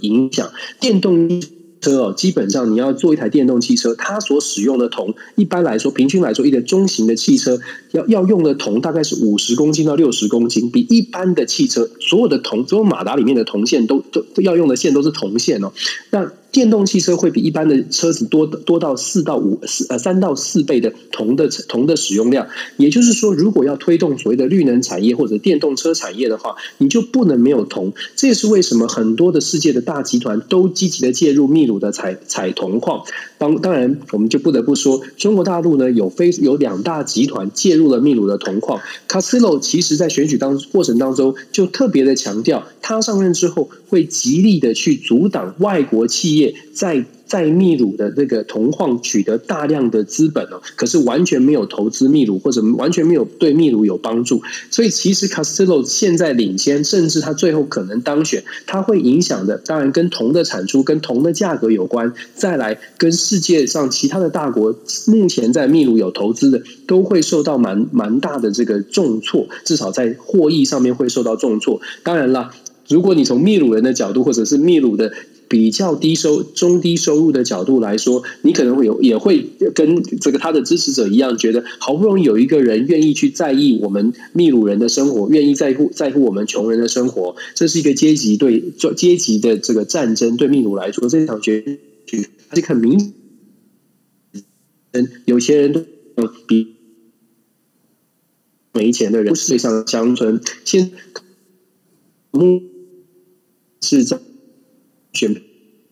S1: 影响？电动车哦，基本上你要做一台电动汽车，它所使用的铜，一般来说，平均来说，一个中型的汽车要要用的铜大概是五十公斤到六十公斤，比一般的汽车所有的铜，所有马达里面的铜线都都要用的线都是铜线哦，那。电动汽车会比一般的车子多多到四到五四呃三到四倍的铜的铜的使用量，也就是说，如果要推动所谓的绿能产业或者电动车产业的话，你就不能没有铜。这也是为什么很多的世界的大集团都积极的介入秘鲁的采采铜矿。当当然，我们就不得不说，中国大陆呢有非有两大集团介入了秘鲁的铜矿。卡斯洛其实在选举当过程当中就特别的强调，他上任之后会极力的去阻挡外国企业。在在秘鲁的那个铜矿取得大量的资本哦，可是完全没有投资秘鲁，或者完全没有对秘鲁有帮助。所以其实 Castillo 现在领先，甚至他最后可能当选，他会影响的，当然跟铜的产出、跟铜的价格有关。再来跟世界上其他的大国目前在秘鲁有投资的，都会受到蛮蛮大的这个重挫，至少在获益上面会受到重挫。当然了，如果你从秘鲁人的角度，或者是秘鲁的。比较低收、中低收入的角度来说，你可能会有，也会跟这个他的支持者一样，觉得好不容易有一个人愿意去在意我们秘鲁人的生活，愿意在乎在乎我们穷人的生活，这是一个阶级对阶级的这个战争。对秘鲁来说，这场选举是很明，嗯，有些人都比没钱的人世界上乡村，先目是在。选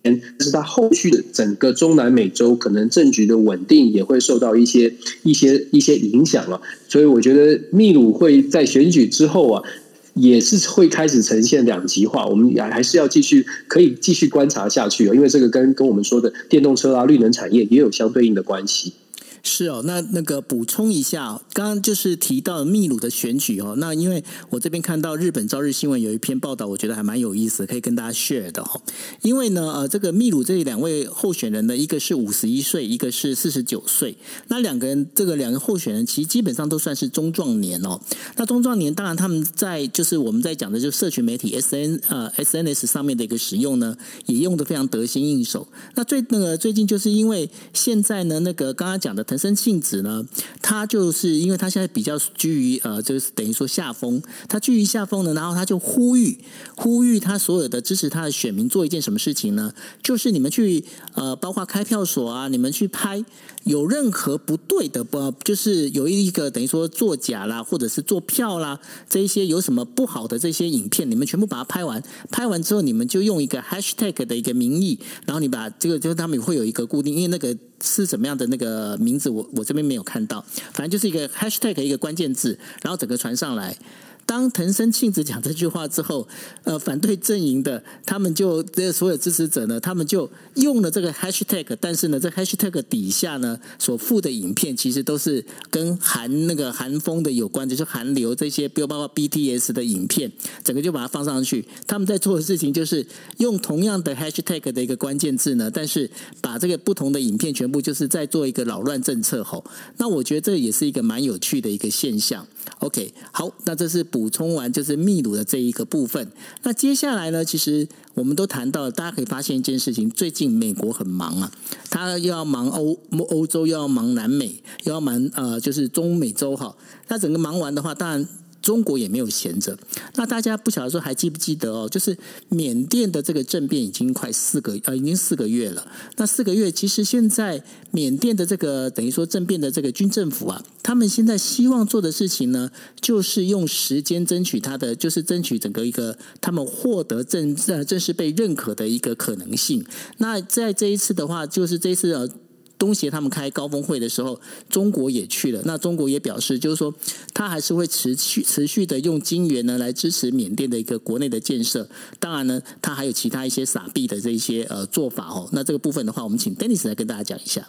S1: 但是它后续的整个中南美洲可能政局的稳定也会受到一些一些一些影响了，所以我觉得秘鲁会在选举之后啊，也是会开始呈现两极化，我们也还是要继续可以继续观察下去啊，因为这个跟跟我们说的电动车啊、绿能产业也有相对应的关系。
S2: 是哦，那那个补充一下，刚刚就是提到秘鲁的选举哦。那因为我这边看到日本朝日新闻有一篇报道，我觉得还蛮有意思，可以跟大家 share 的哦。因为呢，呃，这个秘鲁这两位候选人呢，一个是五十一岁，一个是四十九岁。那两个人，这个两个候选人其实基本上都算是中壮年哦。那中壮年，当然他们在就是我们在讲的，就社群媒体 S N 呃 S N S 上面的一个使用呢，也用的非常得心应手。那最那个最近就是因为现在呢，那个刚刚讲的。藤森庆子呢，他就是因为他现在比较居于呃，就是等于说下风，他居于下风呢，然后他就呼吁呼吁他所有的支持他的选民做一件什么事情呢？就是你们去呃，包括开票所啊，你们去拍有任何不对的不，就是有一个等于说作假啦，或者是做票啦，这一些有什么不好的这些影片，你们全部把它拍完，拍完之后你们就用一个 hashtag 的一个名义，然后你把这个就是他们会有一个固定，因为那个是怎么样的那个名字，我我这边没有看到，反正就是一个 hashtag 一个关键字，然后整个传上来。当藤森庆子讲这句话之后，呃，反对阵营的他们就这所有支持者呢，他们就用了这个 hashtag，但是呢，这 hashtag 底下呢所附的影片其实都是跟韩那个韩风的有关，就是韩流这些，比如包括 BTS 的影片，整个就把它放上去。他们在做的事情就是用同样的 hashtag 的一个关键字呢，但是把这个不同的影片全部就是在做一个扰乱政策吼。那我觉得这也是一个蛮有趣的一个现象。OK，好，那这是补充完就是秘鲁的这一个部分。那接下来呢，其实我们都谈到了，大家可以发现一件事情：最近美国很忙啊，他又要忙欧欧洲，又要忙南美，又要忙呃，就是中美洲哈。那整个忙完的话，当然。中国也没有闲着，那大家不晓得说还记不记得哦？就是缅甸的这个政变已经快四个呃，已经四个月了。那四个月其实现在缅甸的这个等于说政变的这个军政府啊，他们现在希望做的事情呢，就是用时间争取他的，就是争取整个一个他们获得正呃正式被认可的一个可能性。那在这一次的话，就是这一次呃。东协他们开高峰会的时候，中国也去了。那中国也表示，就是说，他还是会持续持续的用金元呢来支持缅甸的一个国内的建设。当然呢，他还有其他一些傻币的这些呃做法哦。那这个部分的话，我们请 Dennis 来跟大家讲一下。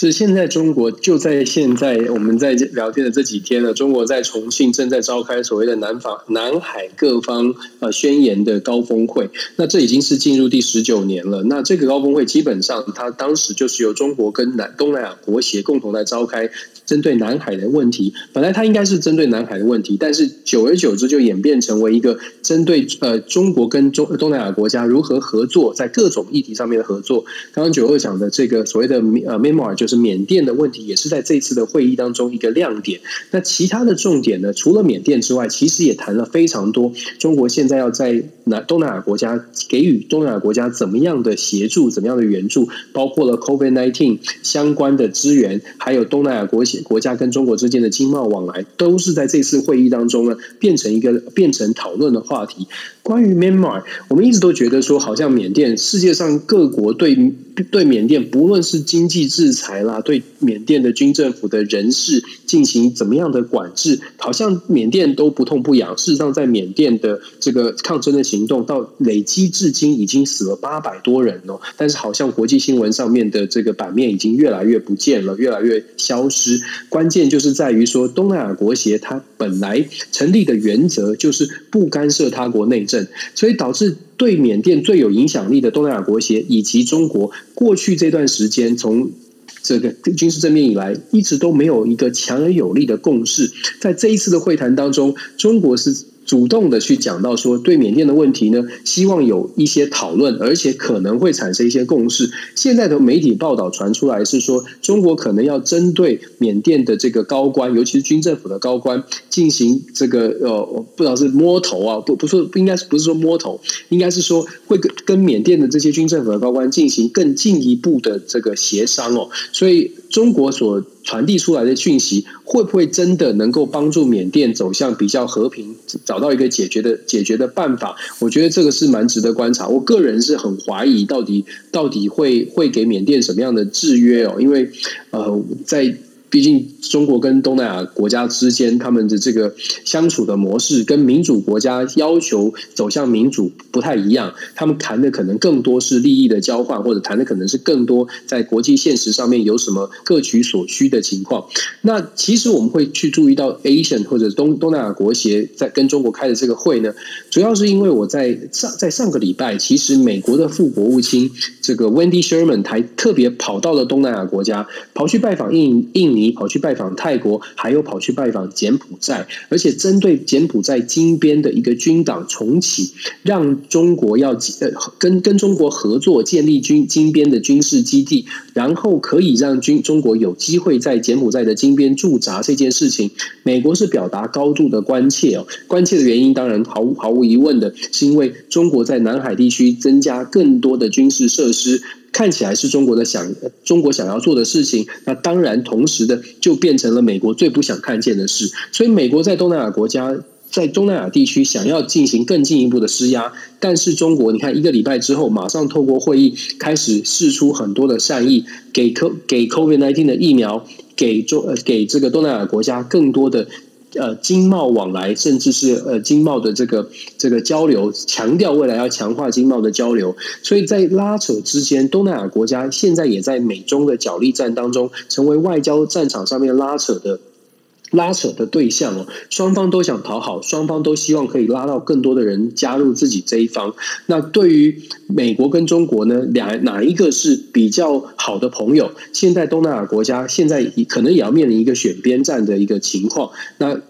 S1: 是现在中国就在现在我们在聊天的这几天呢，中国在重庆正在召开所谓的南方南海各方呃宣言的高峰会。那这已经是进入第十九年了。那这个高峰会基本上，它当时就是由中国跟南东南亚国协共同来召开，针对南海的问题。本来它应该是针对南海的问题，但是久而久之就演变成为一个针对呃中国跟中东南亚国家如何合作，在各种议题上面的合作。刚刚九二讲的这个所谓的呃 memoir。就是缅甸的问题，也是在这次的会议当中一个亮点。那其他的重点呢？除了缅甸之外，其实也谈了非常多。中国现在要在南东南亚国家给予东南亚国家怎么样的协助，怎么样的援助，包括了 COVID nineteen 相关的资源，还有东南亚国国家跟中国之间的经贸往来，都是在这次会议当中呢，变成一个变成讨论的话题。关于 Myanmar，我们一直都觉得说，好像缅甸世界上各国对对缅甸，不论是经济制裁啦，对缅甸的军政府的人事进行怎么样的管制，好像缅甸都不痛不痒。事实上，在缅甸的这个抗争的行动，到累积至今已经死了八百多人哦。但是，好像国际新闻上面的这个版面已经越来越不见了，越来越消失。关键就是在于说，东南亚国协它本来成立的原则就是不干涉他国内政。所以导致对缅甸最有影响力的东南亚国协以及中国，过去这段时间从这个军事政变以来，一直都没有一个强而有力的共识。在这一次的会谈当中，中国是。主动的去讲到说，对缅甸的问题呢，希望有一些讨论，而且可能会产生一些共识。现在的媒体报道传出来是说，中国可能要针对缅甸的这个高官，尤其是军政府的高官，进行这个呃，不知道是摸头啊，不不是不应该是不是说摸头，应该是说会跟跟缅甸的这些军政府的高官进行更进一步的这个协商哦。所以中国所。传递出来的讯息会不会真的能够帮助缅甸走向比较和平，找到一个解决的解决的办法？我觉得这个是蛮值得观察。我个人是很怀疑，到底到底会会给缅甸什么样的制约哦？因为呃，在。毕竟，中国跟东南亚国家之间，他们的这个相处的模式跟民主国家要求走向民主不太一样。他们谈的可能更多是利益的交换，或者谈的可能是更多在国际现实上面有什么各取所需的情况。那其实我们会去注意到，Asian 或者东东南亚国协在跟中国开的这个会呢，主要是因为我在上在上个礼拜，其实美国的副国务卿这个 Wendy Sherman 还特别跑到了东南亚国家，跑去拜访印印。尼，跑去拜访泰国，还有跑去拜访柬埔寨，而且针对柬埔寨金边的一个军党重启，让中国要呃跟跟中国合作建立军金边的军事基地，然后可以让军中国有机会在柬埔寨的金边驻扎这件事情，美国是表达高度的关切哦。关切的原因当然毫无毫无疑问的是因为中国在南海地区增加更多的军事设施。看起来是中国的想中国想要做的事情，那当然同时的就变成了美国最不想看见的事。所以，美国在东南亚国家，在东南亚地区想要进行更进一步的施压，但是中国，你看一个礼拜之后，马上透过会议开始试出很多的善意，给 Co 给 COVID nineteen 的疫苗，给中呃给这个东南亚国家更多的。呃，经贸往来，甚至是呃经贸的这个这个交流，强调未来要强化经贸的交流，所以在拉扯之间，东南亚国家现在也在美中的角力战当中，成为外交战场上面拉扯的。拉扯的对象哦，双方都想讨好，双方都希望可以拉到更多的人加入自己这一方。那对于美国跟中国呢，两哪一个是比较好的朋友？现在东南亚国家现在可能也要面临一个选边站的一个情况。那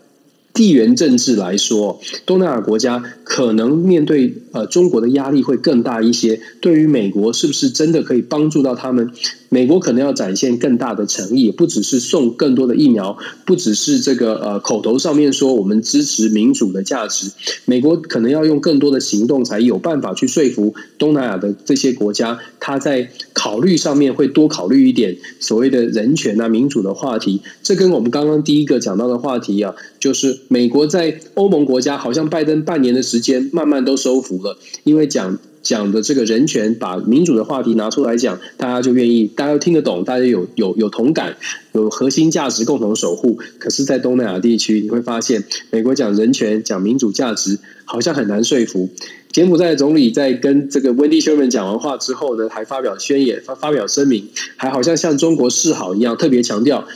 S1: 地缘政治来说，东南亚国家可能面对呃中国的压力会更大一些。对于美国，是不是真的可以帮助到他们？美国可能要展现更大的诚意，不只是送更多的疫苗，不只是这个呃口头上面说我们支持民主的价值。美国可能要用更多的行动，才有办法去说服东南亚的这些国家，他在考虑上面会多考虑一点所谓的人权啊、民主的话题。这跟我们刚刚第一个讲到的话题啊，就是美国在欧盟国家，好像拜登半年的时间慢慢都收服了，因为讲。讲的这个人权，把民主的话题拿出来讲，大家就愿意，大家都听得懂，大家有有有同感，有核心价值共同守护。可是，在东南亚地区，你会发现，美国讲人权、讲民主价值，好像很难说服。柬埔寨总理在跟这个温蒂休曼讲完话之后呢，还发表宣言、发发表声明，还好像向中国示好一样，特别强调。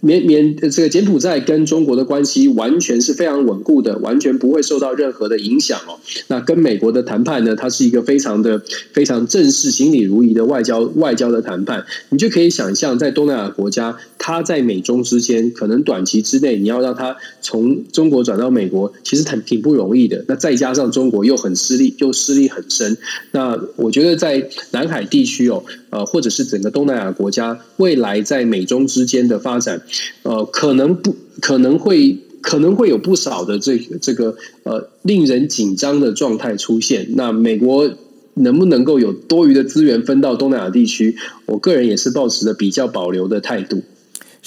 S1: 缅缅这个柬埔寨跟中国的关系完全是非常稳固的，完全不会受到任何的影响哦。那跟美国的谈判呢，它是一个非常的非常正式、行礼如仪的外交外交的谈判。你就可以想象，在东南亚国家，它在美中之间，可能短期之内你要让它从中国转到美国，其实挺挺不容易的。那再加上中国又很失利，又失利很深。那我觉得在南海地区哦，呃，或者是整个东南亚国家，未来在美中之间的发展。呃，可能不可能会可能会有不少的这这个呃令人紧张的状态出现。那美国能不能够有多余的资源分到东南亚地区？我个人也是保持着比较保留的态度。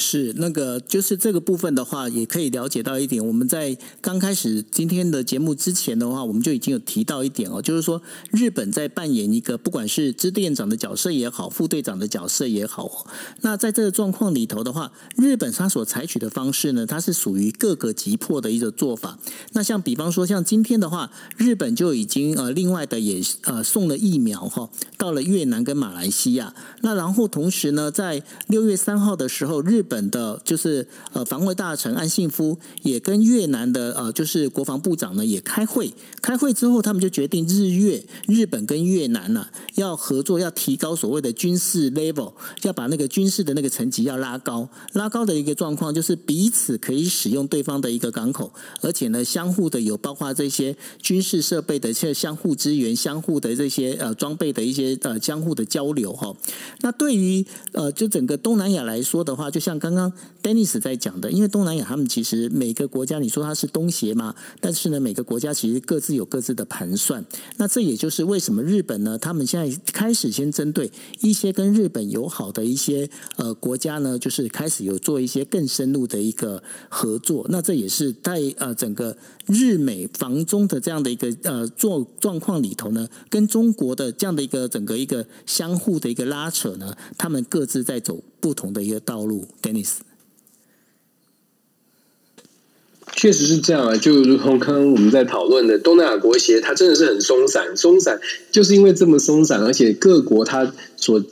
S2: 是那个，就是这个部分的话，也可以了解到一点。我们在刚开始今天的节目之前的话，我们就已经有提到一点哦，就是说日本在扮演一个不管是支店长的角色也好，副队长的角色也好。那在这个状况里头的话，日本他所采取的方式呢，它是属于各个急迫的一个做法。那像比方说，像今天的话，日本就已经呃另外的也呃送了疫苗哈，到了越南跟马来西亚。那然后同时呢，在六月三号的时候，日本的，就是呃，防卫大臣安信夫也跟越南的呃，就是国防部长呢也开会。开会之后，他们就决定日越日本跟越南呢要合作，要提高所谓的军事 level，要把那个军事的那个层级要拉高。拉高的一个状况就是彼此可以使用对方的一个港口，而且呢，相互的有包括这些军事设备的一些相互支援、相互的这些呃装备的一些呃相互的交流哈。那对于呃就整个东南亚来说的话，就像像刚刚 Dennis 在讲的，因为东南亚他们其实每个国家，你说它是东协嘛，但是呢，每个国家其实各自有各自的盘算。那这也就是为什么日本呢，他们现在开始先针对一些跟日本友好的一些呃国家呢，就是开始有做一些更深入的一个合作。那这也是在呃整个日美防中的这样的一个呃状状况里头呢，跟中国的这样的一个整个一个相互的一个拉扯呢，他们各自在走。不同的一个道路，Dennis，
S1: 确实是这样啊。就如同刚刚我们在讨论的，东南亚国协它真的是很松散，松散就是因为这么松散，而且各国它所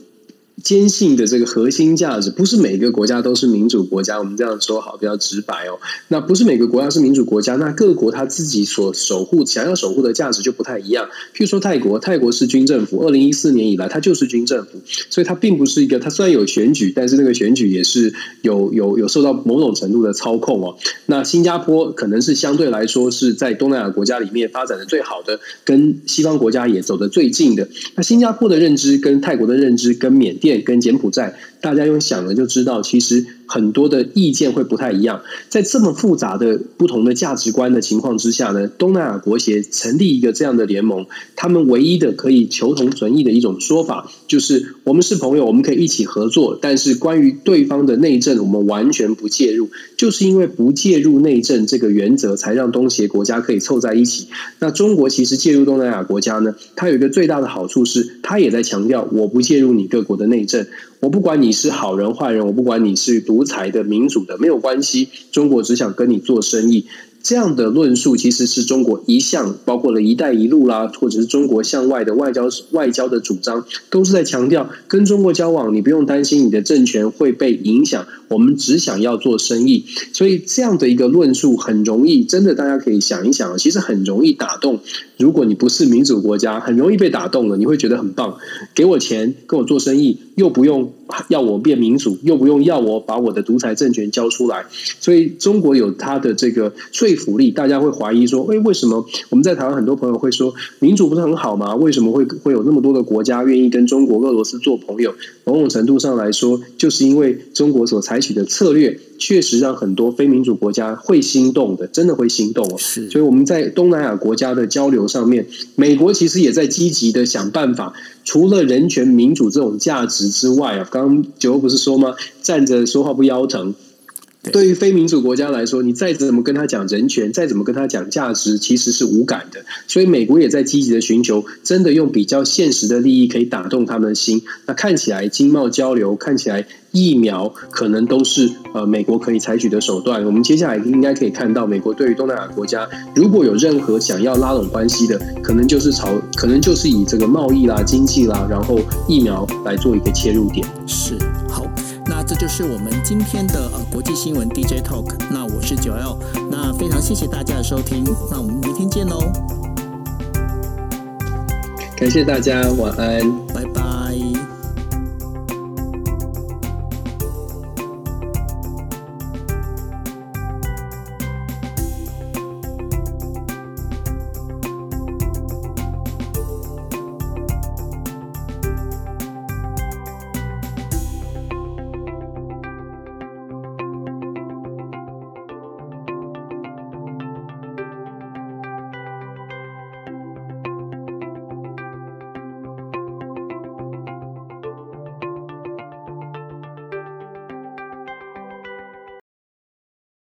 S1: 坚信的这个核心价值，不是每个国家都是民主国家。我们这样说好，比较直白哦。那不是每个国家是民主国家，那各国他自己所守护、想要守护的价值就不太一样。譬如说泰国，泰国是军政府，二零一四年以来它就是军政府，所以它并不是一个。它虽然有选举，但是那个选举也是有有有受到某种程度的操控哦。那新加坡可能是相对来说是在东南亚国家里面发展的最好的，跟西方国家也走得最近的。那新加坡的认知跟泰国的认知跟缅甸。跟柬埔寨，大家用想了就知道，其实。很多的意见会不太一样，在这么复杂的不同的价值观的情况之下呢，东南亚国协成立一个这样的联盟，他们唯一的可以求同存异的一种说法，就是我们是朋友，我们可以一起合作，但是关于对方的内政，我们完全不介入。就是因为不介入内政这个原则，才让东协国家可以凑在一起。那中国其实介入东南亚国家呢，它有一个最大的好处是，它也在强调我不介入你各国的内政。我不管你是好人坏人，我不管你是独裁的民主的，没有关系。中国只想跟你做生意。这样的论述其实是中国一向包括了一带一路啦，或者是中国向外的外交外交的主张，都是在强调跟中国交往，你不用担心你的政权会被影响。我们只想要做生意，所以这样的一个论述很容易，真的大家可以想一想，其实很容易打动。如果你不是民主国家，很容易被打动了，你会觉得很棒，给我钱跟我做生意，又不用要我变民主，又不用要我把我的独裁政权交出来。所以中国有它的这个说服力，大家会怀疑说，哎，为什么我们在台湾很多朋友会说，民主不是很好吗？为什么会会有那么多的国家愿意跟中国、俄罗斯做朋友？某种程度上来说，就是因为中国所采取的策略。确实让很多非民主国家会心动的，真的会心动哦。
S2: 是，
S1: 所以我们在东南亚国家的交流上面，美国其实也在积极的想办法。除了人权、民主这种价值之外啊，刚刚九欧不是说吗？站着说话不腰疼。对于非民主国家来说，你再怎么跟他讲人权，再怎么跟他讲价值，其实是无感的。所以美国也在积极的寻求，真的用比较现实的利益可以打动他们的心。那看起来经贸交流，看起来疫苗可能都是呃美国可以采取的手段。我们接下来应该可以看到，美国对于东南亚国家如果有任何想要拉拢关系的，可能就是朝，可能就是以这个贸易啦、经济啦，然后疫苗来做一个切入点。
S2: 是好。那这就是我们今天的呃国际新闻 DJ Talk。那我是九 L，那非常谢谢大家的收听，那我们明天见喽。
S1: 感谢大家，晚安，
S2: 拜拜。